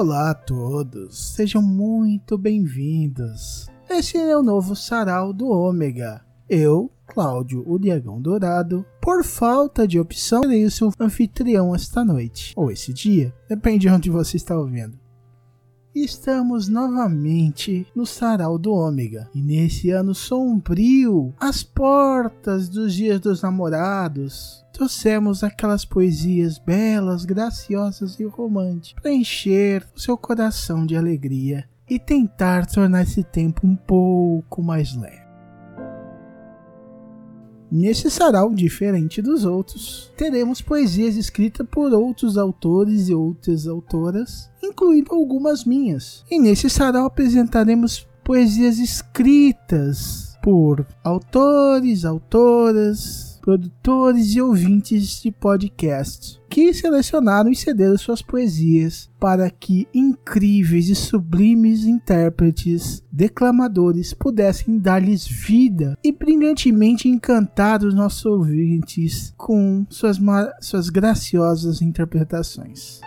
Olá a todos, sejam muito bem-vindos. Este é o novo sarau do Ômega. Eu, Cláudio, o Diagão Dourado, por falta de opção, serei o seu anfitrião esta noite, ou esse dia, depende de onde você está ouvindo. Estamos novamente no Sarau do Ômega, e nesse ano sombrio, às portas dos dias dos namorados, trouxemos aquelas poesias belas, graciosas e românticas para encher o seu coração de alegria e tentar tornar esse tempo um pouco mais leve. Nesse sarau, diferente dos outros, teremos poesias escritas por outros autores e outras autoras, incluindo algumas minhas. E nesse sarau apresentaremos poesias escritas por autores, autoras, produtores e ouvintes de podcast que selecionaram e cederam suas poesias para que incríveis e sublimes intérpretes, declamadores pudessem dar-lhes vida e brilhantemente encantar os nossos ouvintes com suas, suas graciosas interpretações.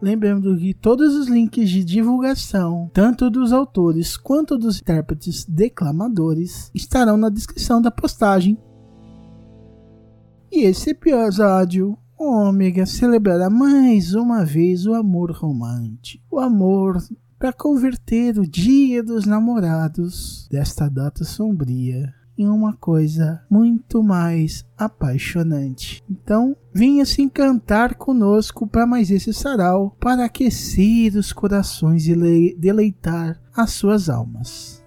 Lembrando que todos os links de divulgação, tanto dos autores quanto dos intérpretes declamadores, estarão na descrição da postagem. E esse episódio, Ômega celebrará mais uma vez o amor romântico. O amor para converter o Dia dos Namorados desta data sombria em uma coisa muito mais apaixonante. Então, venha se encantar conosco para mais esse sarau, para aquecer os corações e deleitar as suas almas.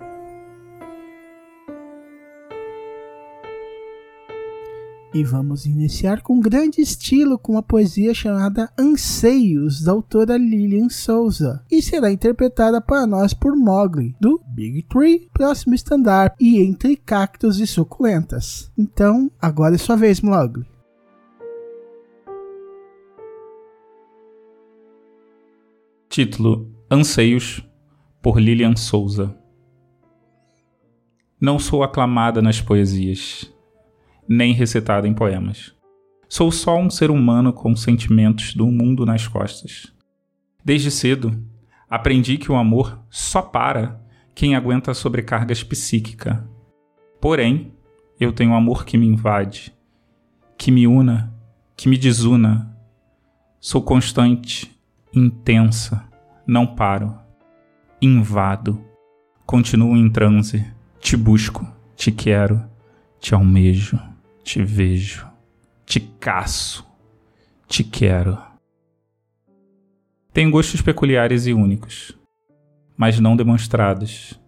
E vamos iniciar com grande estilo com uma poesia chamada Anseios, da autora Lilian Souza, e será interpretada para nós por Mogli, do Big Tree, próximo stand-up e entre cactos e suculentas. Então, agora é sua vez, Mogli. Título: Anseios, por Lilian Souza. Não sou aclamada nas poesias nem recitada em poemas. Sou só um ser humano com sentimentos do mundo nas costas. Desde cedo, aprendi que o amor só para quem aguenta a sobrecarga psíquica. Porém, eu tenho amor que me invade, que me una, que me desuna. Sou constante, intensa, não paro, invado, continuo em transe, te busco, te quero, te almejo. Te vejo, te caço, te quero. Tenho gostos peculiares e únicos, mas não demonstrados.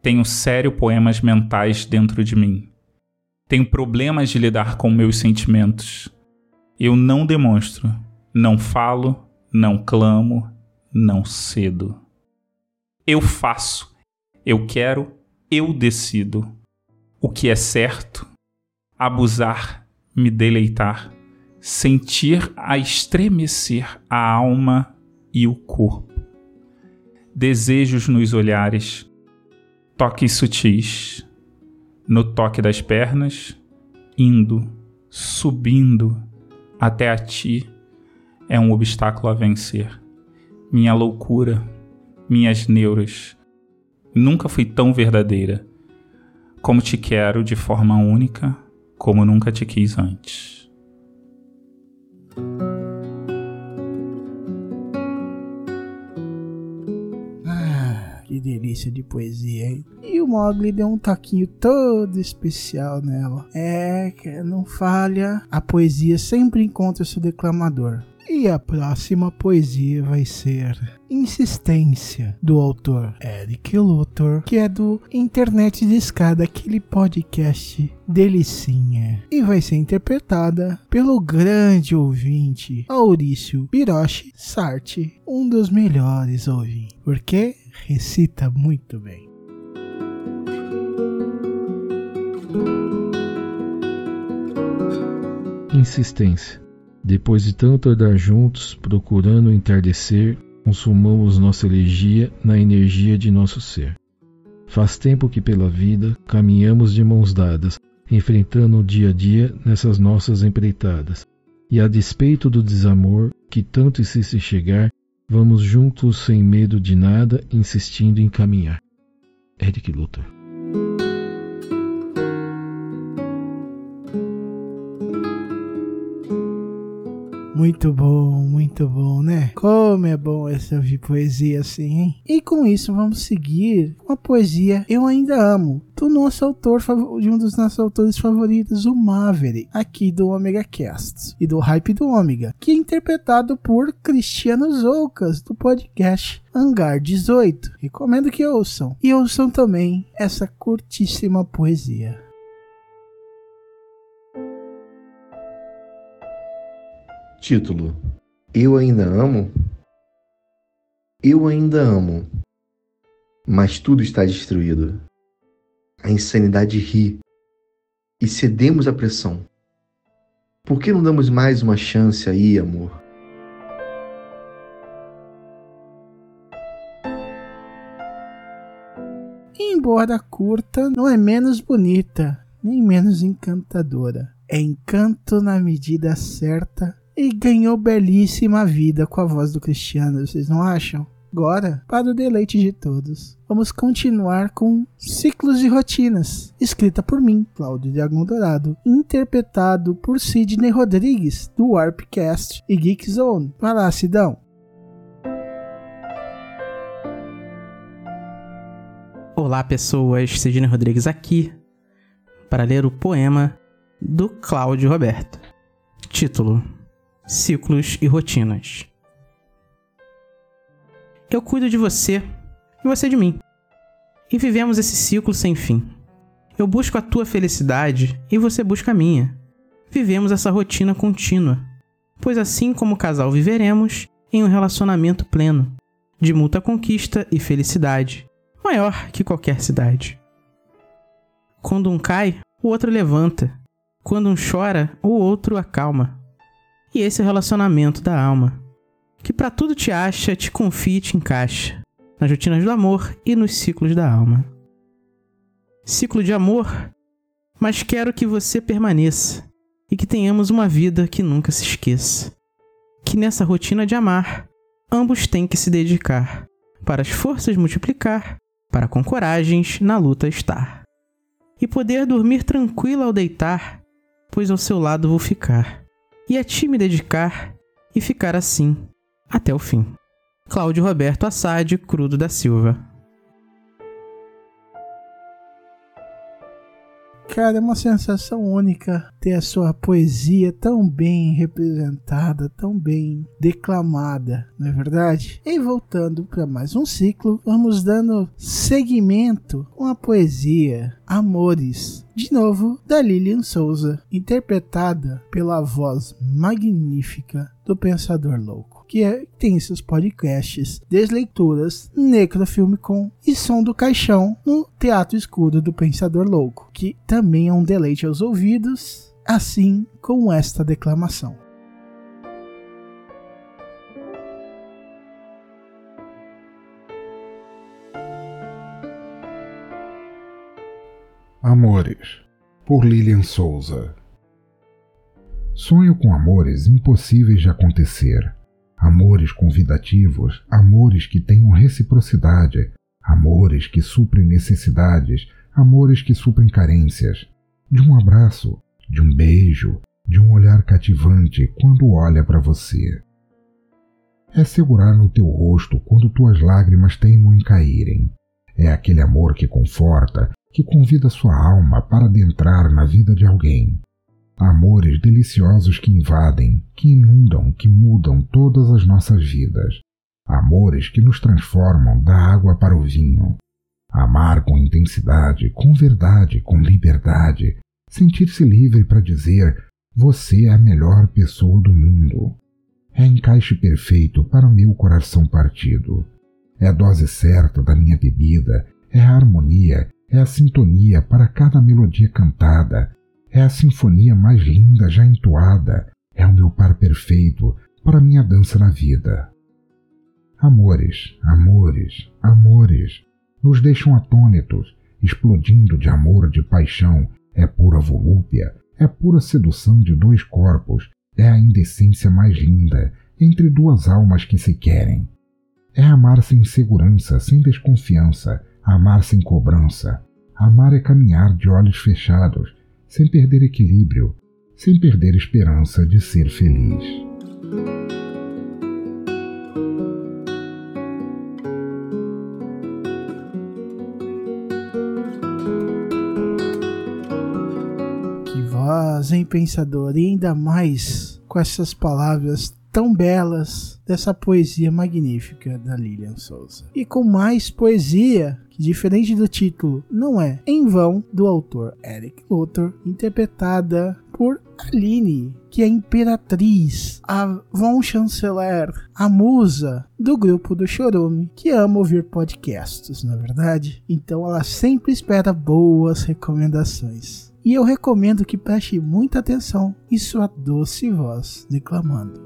Tenho sério poemas mentais dentro de mim. Tenho problemas de lidar com meus sentimentos. Eu não demonstro, não falo, não clamo, não cedo. Eu faço, eu quero, eu decido. O que é certo abusar, me deleitar, sentir a estremecer a alma e o corpo. Desejos nos olhares, toques sutis, no toque das pernas, indo, subindo até a ti é um obstáculo a vencer. Minha loucura, minhas neuras, nunca fui tão verdadeira como te quero de forma única como nunca te quis antes. Ah, que delícia de poesia, hein? E o Mogli deu um toquinho todo especial nela. É, não falha, a poesia sempre encontra seu declamador. E a próxima poesia vai ser Insistência, do autor Eric Luthor, que é do Internet de Escada, aquele podcast delicinha. E vai ser interpretada pelo grande ouvinte Maurício Biroshi Sarti, um dos melhores ouvintes, porque recita muito bem. Insistência depois de tanto andar juntos, procurando entardecer, consumamos nossa elegia na energia de nosso ser. Faz tempo que pela vida caminhamos de mãos dadas, enfrentando o dia a dia nessas nossas empreitadas. E a despeito do desamor que tanto insiste em chegar, vamos juntos sem medo de nada, insistindo em caminhar. Eric Luthor. Muito bom, muito bom, né? Como é bom essa ouvir poesia assim, hein? E com isso vamos seguir com a poesia Eu Ainda Amo, do nosso autor, de um dos nossos autores favoritos, o Maverick, aqui do Omega Cast e do Hype do Omega, que é interpretado por Cristiano Zoucas, do podcast Hangar 18. Recomendo que ouçam. E ouçam também essa curtíssima poesia. Título: Eu ainda amo? Eu ainda amo, mas tudo está destruído. A insanidade ri e cedemos à pressão. Por que não damos mais uma chance aí, amor? Embora curta, não é menos bonita, nem menos encantadora. É encanto na medida certa e ganhou belíssima vida com a voz do Cristiano, vocês não acham? Agora, para o deleite de todos, vamos continuar com Ciclos de Rotinas, escrita por mim, Cláudio Diagon Dourado, interpretado por Sidney Rodrigues, do Warpcast e Geek Zone. Vai lá, Sidão. Olá, pessoas, Sidney Rodrigues aqui para ler o poema do Cláudio Roberto. Título: ciclos e rotinas. Eu cuido de você e você de mim. E vivemos esse ciclo sem fim. Eu busco a tua felicidade e você busca a minha. Vivemos essa rotina contínua, pois assim como casal viveremos em um relacionamento pleno, de muita conquista e felicidade, maior que qualquer cidade. Quando um cai, o outro levanta. Quando um chora, o outro acalma e esse é relacionamento da alma, que para tudo te acha, te confia e te encaixa, nas rotinas do amor e nos ciclos da alma. Ciclo de amor, mas quero que você permaneça e que tenhamos uma vida que nunca se esqueça. Que nessa rotina de amar, ambos têm que se dedicar, para as forças multiplicar, para com coragens na luta estar. E poder dormir tranquilo ao deitar, pois ao seu lado vou ficar e a ti me dedicar e ficar assim até o fim. Cláudio Roberto Assad Crudo da Silva Cara, é uma sensação única ter a sua poesia tão bem representada, tão bem declamada, não é verdade? E voltando para mais um ciclo, vamos dando seguimento com a poesia Amores, de novo da Lilian Souza, interpretada pela voz magnífica do Pensador Louco que é, tem seus podcasts, Desleituras, Necrofilme com e Som do Caixão no Teatro Escuro do Pensador Louco, que também é um deleite aos ouvidos, assim como esta declamação. Amores, por Lilian Souza. Sonho com amores impossíveis de acontecer amores convidativos, amores que tenham reciprocidade, amores que suprem necessidades, amores que suprem carências, de um abraço, de um beijo, de um olhar cativante quando olha para você. É segurar no teu rosto quando tuas lágrimas teimam em caírem. É aquele amor que conforta, que convida sua alma para adentrar na vida de alguém, amores deliciosos que invadem, que inundam, que mudam todas as nossas vidas, amores que nos transformam da água para o vinho. Amar com intensidade, com verdade, com liberdade, sentir-se livre para dizer: Você é a melhor pessoa do mundo. É encaixe perfeito para o meu coração partido. É a dose certa da minha bebida, é a harmonia, é a sintonia para cada melodia cantada, é a sinfonia mais linda já entoada, é o meu par perfeito para minha dança na vida. Amores, amores, amores, nos deixam atônitos, explodindo de amor, de paixão, é pura volúpia, é pura sedução de dois corpos, É a indecência mais linda entre duas almas que se querem. É amar sem segurança, sem desconfiança, amar sem cobrança. Amar é caminhar de olhos fechados, sem perder equilíbrio, sem perder esperança de ser feliz. Que voz, hein, pensador? E ainda mais com essas palavras tão belas dessa poesia magnífica da Lilian Souza. E com mais poesia, que diferente do título, não é Em Vão, do autor Eric Luthor, interpretada por Aline, que é a imperatriz, a von chanceler, a musa do grupo do Chorume, que ama ouvir podcasts, na é verdade. Então ela sempre espera boas recomendações. E eu recomendo que preste muita atenção em sua doce voz declamando.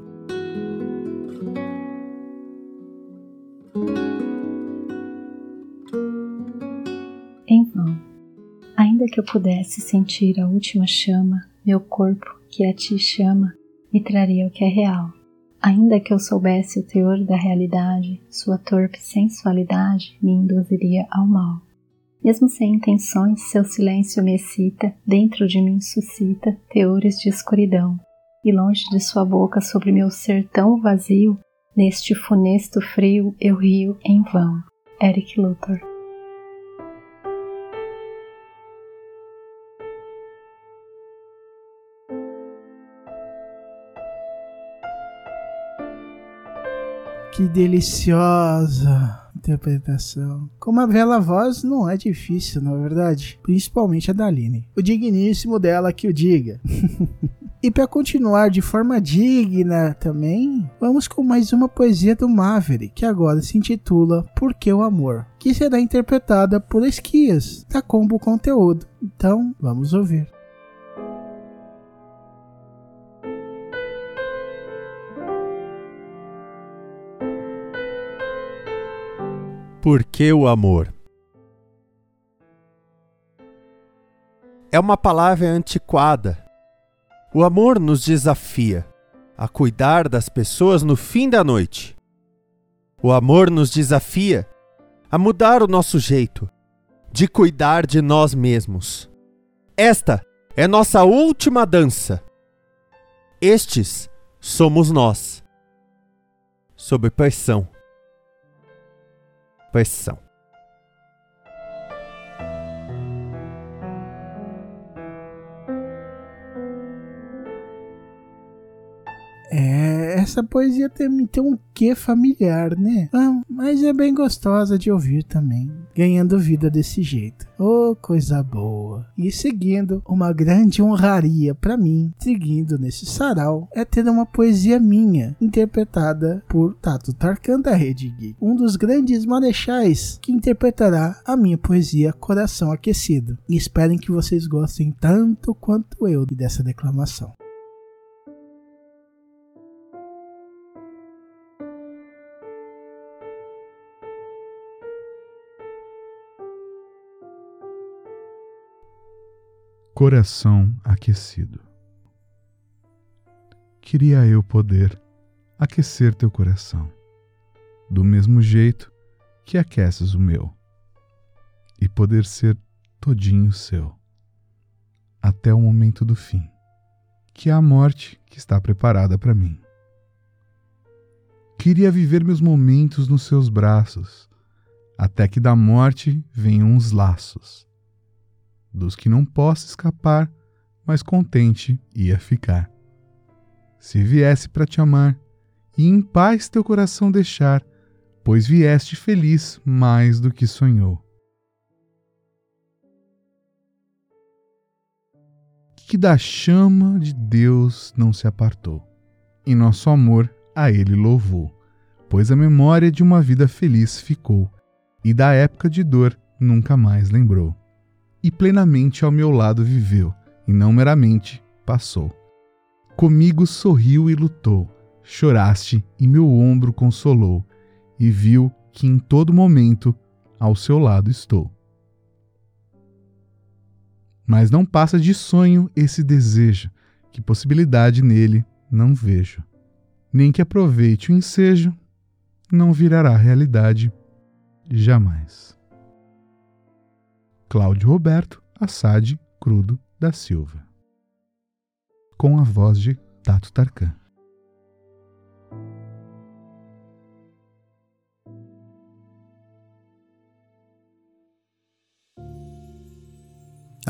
Em vão. Ainda que eu pudesse sentir a última chama, meu corpo, que a ti chama, me traria o que é real. Ainda que eu soubesse o teor da realidade, sua torpe sensualidade me induziria ao mal. Mesmo sem intenções, seu silêncio me excita, dentro de mim suscita teores de escuridão, e longe de sua boca sobre meu ser tão vazio, neste funesto frio eu rio em vão. Eric Luthor Que deliciosa interpretação. Com uma bela voz não é difícil, na é verdade, principalmente a da. O digníssimo dela que o diga. e para continuar de forma digna também, vamos com mais uma poesia do Maverick, que agora se intitula Por que o Amor, que será interpretada por Esquias, da Combo Conteúdo. Então, vamos ouvir. Por que o amor? É uma palavra antiquada. O amor nos desafia a cuidar das pessoas no fim da noite. O amor nos desafia a mudar o nosso jeito de cuidar de nós mesmos. Esta é nossa última dança. Estes somos nós. Sob pressão pressão. É, essa poesia tem, tem um quê familiar, né? Ah, mas é bem gostosa de ouvir também, ganhando vida desse jeito. Oh, coisa boa. E seguindo, uma grande honraria para mim, seguindo nesse sarau, é ter uma poesia minha, interpretada por Tato Tarkan da Rede Geek, um dos grandes marechais que interpretará a minha poesia Coração Aquecido. E esperem que vocês gostem tanto quanto eu dessa declamação. Coração aquecido. Queria eu poder aquecer teu coração, do mesmo jeito que aqueces o meu, e poder ser todinho seu, até o momento do fim, que é a morte que está preparada para mim. Queria viver meus momentos nos seus braços, até que da morte venham os laços dos que não posso escapar, mas contente ia ficar. Se viesse para te amar, e em paz teu coração deixar, pois vieste feliz mais do que sonhou. Que da chama de Deus não se apartou, e nosso amor a Ele louvou, pois a memória de uma vida feliz ficou, e da época de dor nunca mais lembrou e plenamente ao meu lado viveu, e não meramente passou. Comigo sorriu e lutou, choraste e meu ombro consolou, e viu que em todo momento ao seu lado estou. Mas não passa de sonho esse desejo, que possibilidade nele não vejo, nem que aproveite o ensejo, não virará realidade jamais. Cláudio Roberto Assad Crudo da Silva. Com a voz de Tato Tarkan.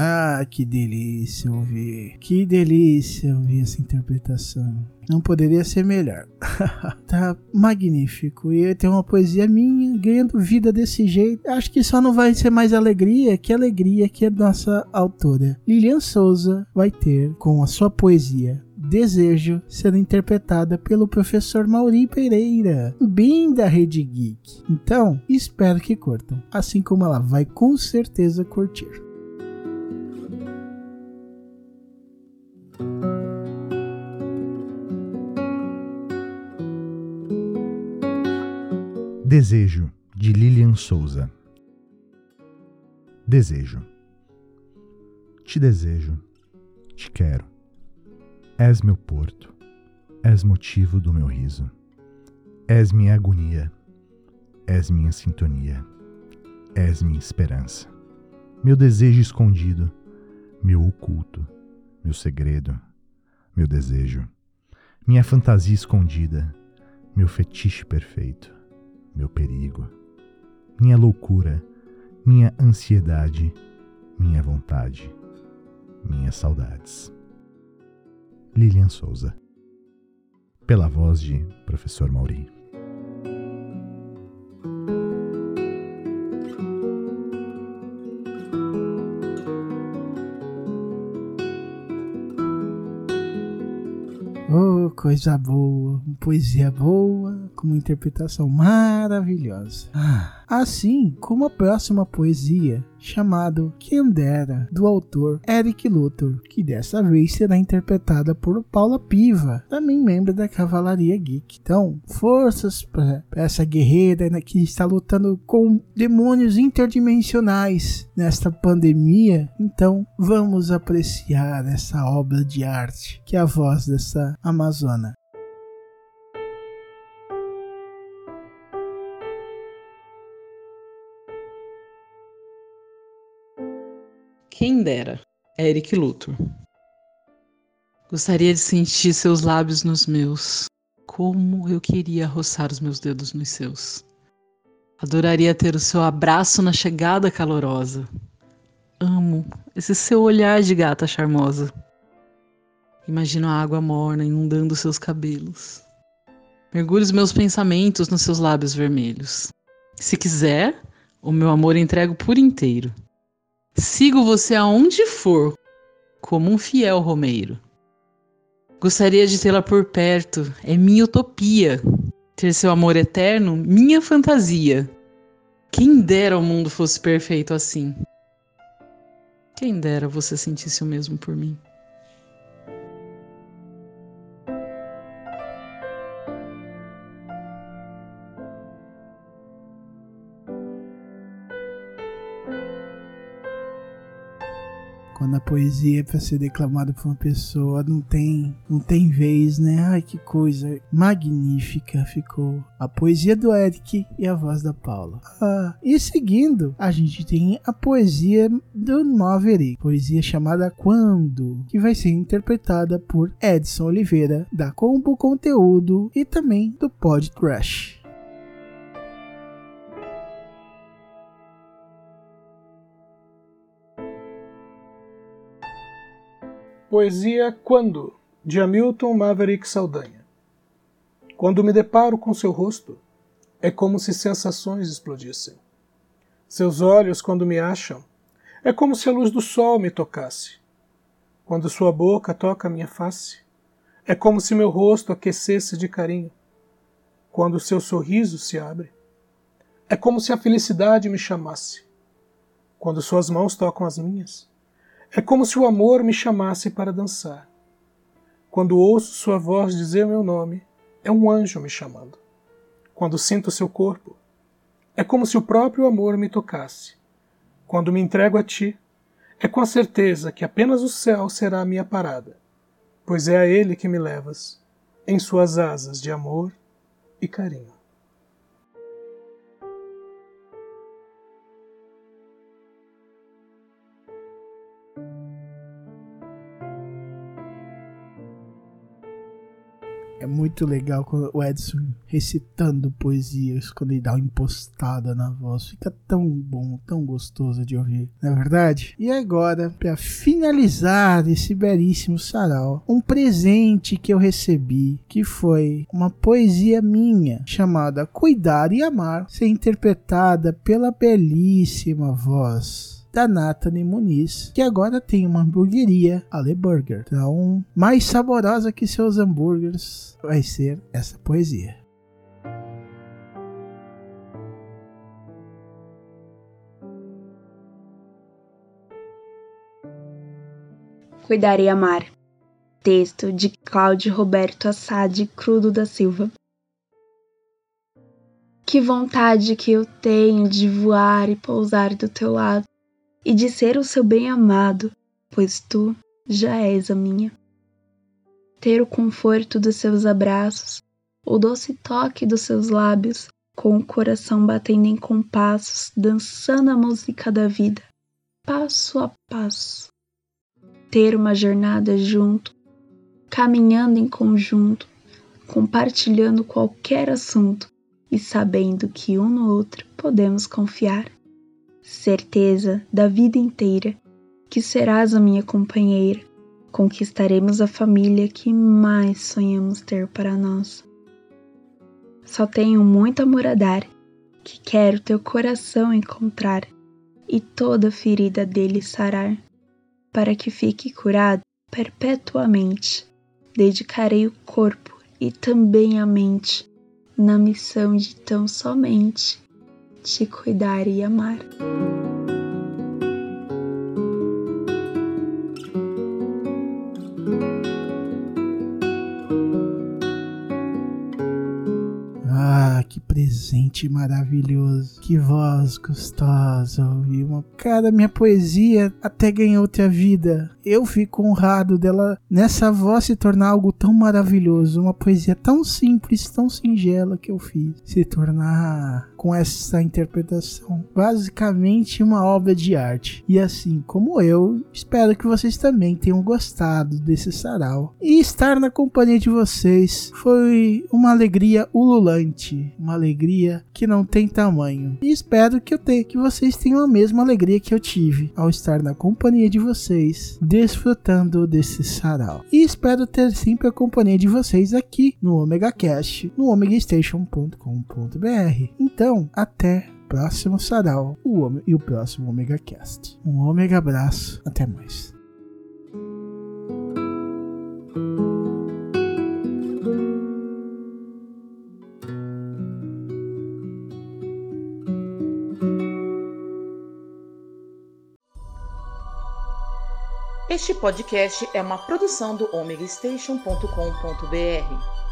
Ah, que delícia ouvir. Que delícia ouvir essa interpretação. Não poderia ser melhor. tá magnífico. E tem uma poesia minha ganhando vida desse jeito. Acho que só não vai ser mais alegria que alegria que a nossa autora Lilian Souza vai ter com a sua poesia Desejo ser interpretada pelo professor Mauri Pereira, bem da Rede Geek. Então, espero que curtam, assim como ela vai com certeza curtir. Desejo, de Lilian Souza. Desejo. Te desejo, te quero. És meu porto, és motivo do meu riso. És minha agonia, és minha sintonia, és minha esperança. Meu desejo escondido, meu oculto, meu segredo, meu desejo. Minha fantasia escondida, meu fetiche perfeito meu perigo, minha loucura, minha ansiedade, minha vontade, minhas saudades. Lilian Souza. Pela voz de Professor Mauri. Oh, coisa boa, poesia boa, com uma interpretação maravilhosa. Ah, assim como a próxima poesia, chamado Quem Dera, do autor Eric Luthor, que dessa vez será interpretada por Paula Piva, também membro da Cavalaria Geek. Então, forças para essa guerreira né, que está lutando com demônios interdimensionais nesta pandemia. Então, vamos apreciar essa obra de arte, que é a voz dessa Amazona. Quem dera, Eric Luthor. Gostaria de sentir seus lábios nos meus. Como eu queria roçar os meus dedos nos seus. Adoraria ter o seu abraço na chegada calorosa. Amo esse seu olhar de gata charmosa. Imagino a água morna inundando seus cabelos. Mergulho os meus pensamentos nos seus lábios vermelhos. Se quiser, o meu amor entrego por inteiro. Sigo você aonde for, como um fiel romeiro. Gostaria de tê-la por perto, é minha utopia. Ter seu amor eterno, minha fantasia. Quem dera o mundo fosse perfeito assim. Quem dera você sentisse o mesmo por mim. Quando a poesia para ser declamada por uma pessoa, não tem, não tem vez, né? Ai, que coisa magnífica ficou. A poesia do Eric e a voz da Paula. Ah, e seguindo, a gente tem a poesia do Maverick, poesia chamada Quando, que vai ser interpretada por Edson Oliveira, da Combo Conteúdo e também do Pod Trash. Poesia Quando, de Hamilton Maverick Saldanha. Quando me deparo com seu rosto, é como se sensações explodissem. Seus olhos, quando me acham, é como se a luz do sol me tocasse. Quando sua boca toca minha face, é como se meu rosto aquecesse de carinho. Quando seu sorriso se abre, é como se a felicidade me chamasse. Quando suas mãos tocam as minhas, é como se o amor me chamasse para dançar. Quando ouço sua voz dizer meu nome, é um anjo me chamando. Quando sinto seu corpo, é como se o próprio amor me tocasse. Quando me entrego a ti, é com a certeza que apenas o céu será a minha parada, pois é a ele que me levas, em suas asas de amor e carinho. Muito legal quando o Edson recitando poesias, quando ele dá uma impostada na voz. Fica tão bom, tão gostoso de ouvir, não é verdade? E agora, para finalizar esse belíssimo sarau, um presente que eu recebi, que foi uma poesia minha, chamada Cuidar e Amar, ser interpretada pela belíssima voz da Nathalie Muniz, que agora tem uma hamburgueria, Ale Burger. Então, mais saborosa que seus hambúrgueres vai ser essa poesia. Cuidar e Amar. Texto de Cláudio Roberto Assad Crudo da Silva. Que vontade que eu tenho de voar e pousar do teu lado e de ser o seu bem-amado, pois tu já és a minha. Ter o conforto dos seus abraços, o doce toque dos seus lábios, com o coração batendo em compassos, dançando a música da vida, passo a passo. Ter uma jornada junto, caminhando em conjunto, compartilhando qualquer assunto e sabendo que um no outro podemos confiar certeza da vida inteira que serás a minha companheira, conquistaremos a família que mais sonhamos ter para nós. Só tenho muito amor a dar, que quero teu coração encontrar e toda ferida dele sarar, para que fique curado perpetuamente. Dedicarei o corpo e também a mente na missão de tão somente te cuidar e amar. Ah, que presente maravilhoso. Que voz gostosa ouvir uma. Cara, minha poesia até ganhou outra vida. Eu fico honrado dela nessa voz se tornar algo tão maravilhoso. Uma poesia tão simples, tão singela que eu fiz. Se tornar com essa interpretação. Basicamente uma obra de arte. E assim como eu, espero que vocês também tenham gostado desse sarau. E estar na companhia de vocês foi uma alegria ululante, uma alegria que não tem tamanho. E espero que eu tenha, que vocês tenham a mesma alegria que eu tive ao estar na companhia de vocês, desfrutando desse sarau. E espero ter sempre a companhia de vocês aqui no Omega Cast, no omegastation.com.br. Então, até próximo sarau o Ome- e o próximo Omega Cast. Um Omega abraço, até mais. Este podcast é uma produção do omegastation.com.br.